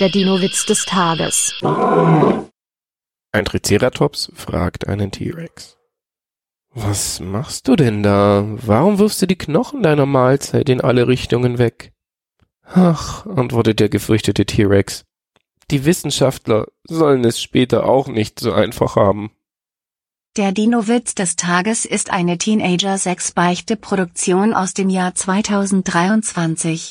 Der Dino-Witz des Tages. Ein Triceratops fragt einen T-Rex. Was machst du denn da? Warum wirfst du die Knochen deiner Mahlzeit in alle Richtungen weg? Ach, antwortet der gefürchtete T-Rex. Die Wissenschaftler sollen es später auch nicht so einfach haben. Der Dino-Witz des Tages ist eine Teenager-6-Beichte-Produktion aus dem Jahr 2023.